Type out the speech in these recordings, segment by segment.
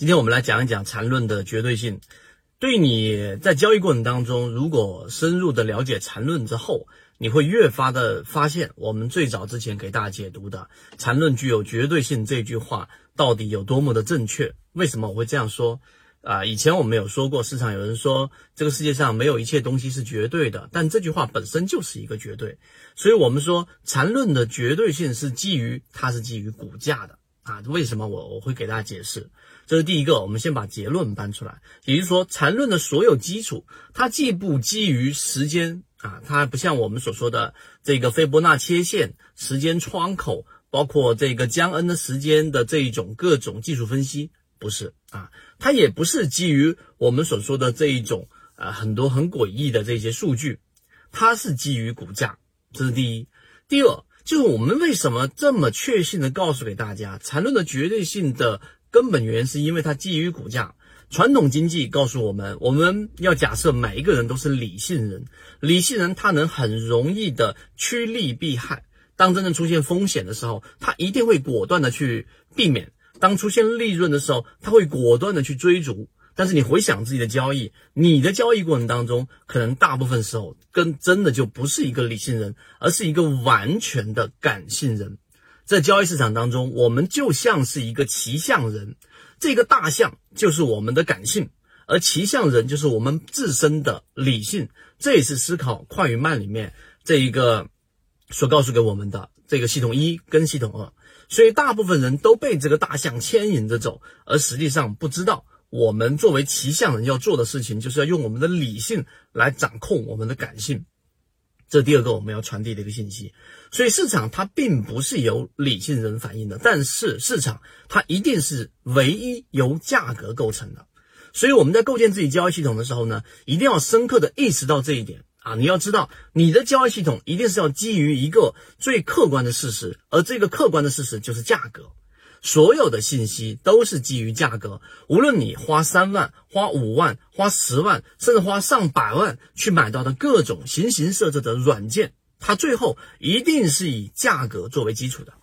今天我们来讲一讲缠论的绝对性。对你在交易过程当中，如果深入的了解缠论之后，你会越发的发现，我们最早之前给大家解读的“缠论具有绝对性”这句话到底有多么的正确？为什么我会这样说？啊，以前我们有说过，市场有人说这个世界上没有一切东西是绝对的，但这句话本身就是一个绝对。所以我们说缠论的绝对性是基于它是基于股价的啊。为什么我我会给大家解释？这是第一个，我们先把结论搬出来，也就是说，缠论的所有基础，它既不基于时间啊，它不像我们所说的这个斐波那切线、时间窗口，包括这个江恩的时间的这一种各种技术分析，不是啊，它也不是基于我们所说的这一种啊很多很诡异的这些数据，它是基于股价，这是第一。第二，就是我们为什么这么确信的告诉给大家，缠论的绝对性的。根本原因是因为它基于股价。传统经济告诉我们，我们要假设每一个人都是理性人，理性人他能很容易的趋利避害。当真正出现风险的时候，他一定会果断的去避免；当出现利润的时候，他会果断的去追逐。但是你回想自己的交易，你的交易过程当中，可能大部分时候跟真的就不是一个理性人，而是一个完全的感性人。在交易市场当中，我们就像是一个骑象人，这个大象就是我们的感性，而骑象人就是我们自身的理性。这也是思考快与慢里面这一个所告诉给我们的这个系统一跟系统二。所以大部分人都被这个大象牵引着走，而实际上不知道我们作为骑象人要做的事情，就是要用我们的理性来掌控我们的感性。这第二个我们要传递的一个信息，所以市场它并不是由理性人反映的，但是市场它一定是唯一由价格构成的。所以我们在构建自己交易系统的时候呢，一定要深刻的意识到这一点啊！你要知道，你的交易系统一定是要基于一个最客观的事实，而这个客观的事实就是价格。所有的信息都是基于价格，无论你花三万、花五万、花十万，甚至花上百万去买到的各种形形色色的软件，它最后一定是以价格作为基础的。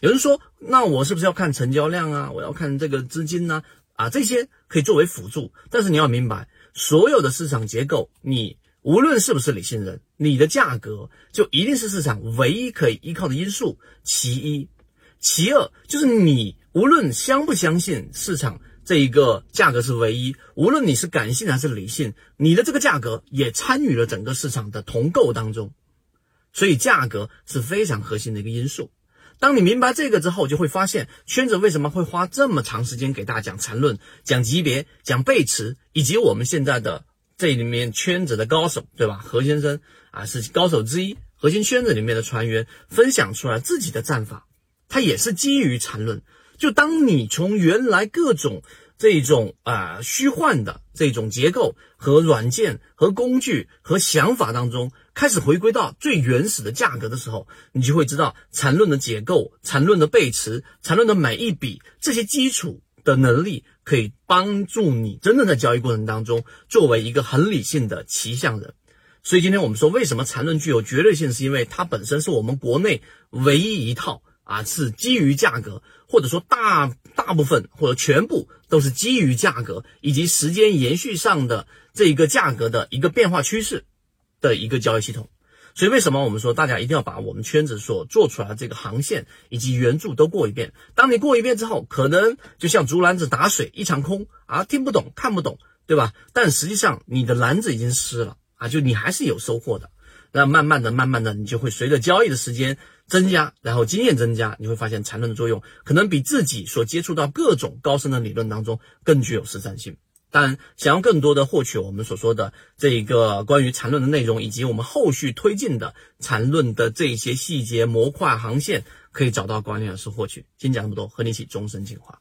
有人说，那我是不是要看成交量啊？我要看这个资金呢？啊，这些可以作为辅助，但是你要明白，所有的市场结构，你无论是不是理性人，你的价格就一定是市场唯一可以依靠的因素。其一。其二就是你无论相不相信市场这一个价格是唯一，无论你是感性还是理性，你的这个价格也参与了整个市场的同构当中，所以价格是非常核心的一个因素。当你明白这个之后，就会发现圈子为什么会花这么长时间给大家讲缠论、讲级别、讲背驰，以及我们现在的这里面圈子的高手，对吧？何先生啊是高手之一，核心圈子里面的船员分享出来自己的战法。它也是基于缠论，就当你从原来各种这种啊虚幻的这种结构和软件和工具和想法当中，开始回归到最原始的价格的时候，你就会知道缠论的结构、缠论的背驰、缠论的每一笔这些基础的能力，可以帮助你真正在交易过程当中，作为一个很理性的骑象人。所以今天我们说，为什么缠论具有绝对性，是因为它本身是我们国内唯一一套。啊，是基于价格，或者说大大部分或者全部都是基于价格以及时间延续上的这一个价格的一个变化趋势的一个交易系统。所以为什么我们说大家一定要把我们圈子所做出来的这个航线以及原著都过一遍？当你过一遍之后，可能就像竹篮子打水一场空啊，听不懂看不懂，对吧？但实际上你的篮子已经湿了啊，就你还是有收获的。那慢慢的、慢慢的，你就会随着交易的时间增加，然后经验增加，你会发现缠论的作用可能比自己所接触到各种高深的理论当中更具有实战性。当然，想要更多的获取我们所说的这一个关于缠论的内容，以及我们后续推进的缠论的这些细节模块航线，可以找到管理老师获取。先讲这么多，和你一起终身进化。